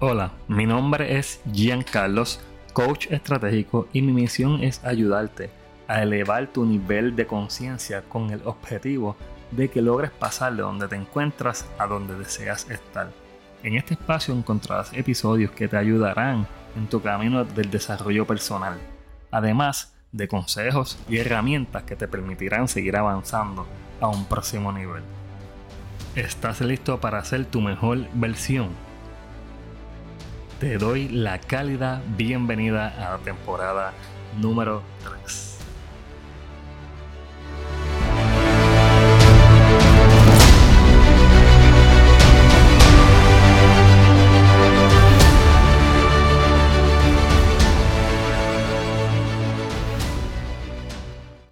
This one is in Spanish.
Hola, mi nombre es Gian Carlos, coach estratégico y mi misión es ayudarte a elevar tu nivel de conciencia con el objetivo de que logres pasar de donde te encuentras a donde deseas estar. En este espacio encontrarás episodios que te ayudarán en tu camino del desarrollo personal, además de consejos y herramientas que te permitirán seguir avanzando a un próximo nivel. ¿Estás listo para ser tu mejor versión? Te doy la cálida bienvenida a la temporada número 3.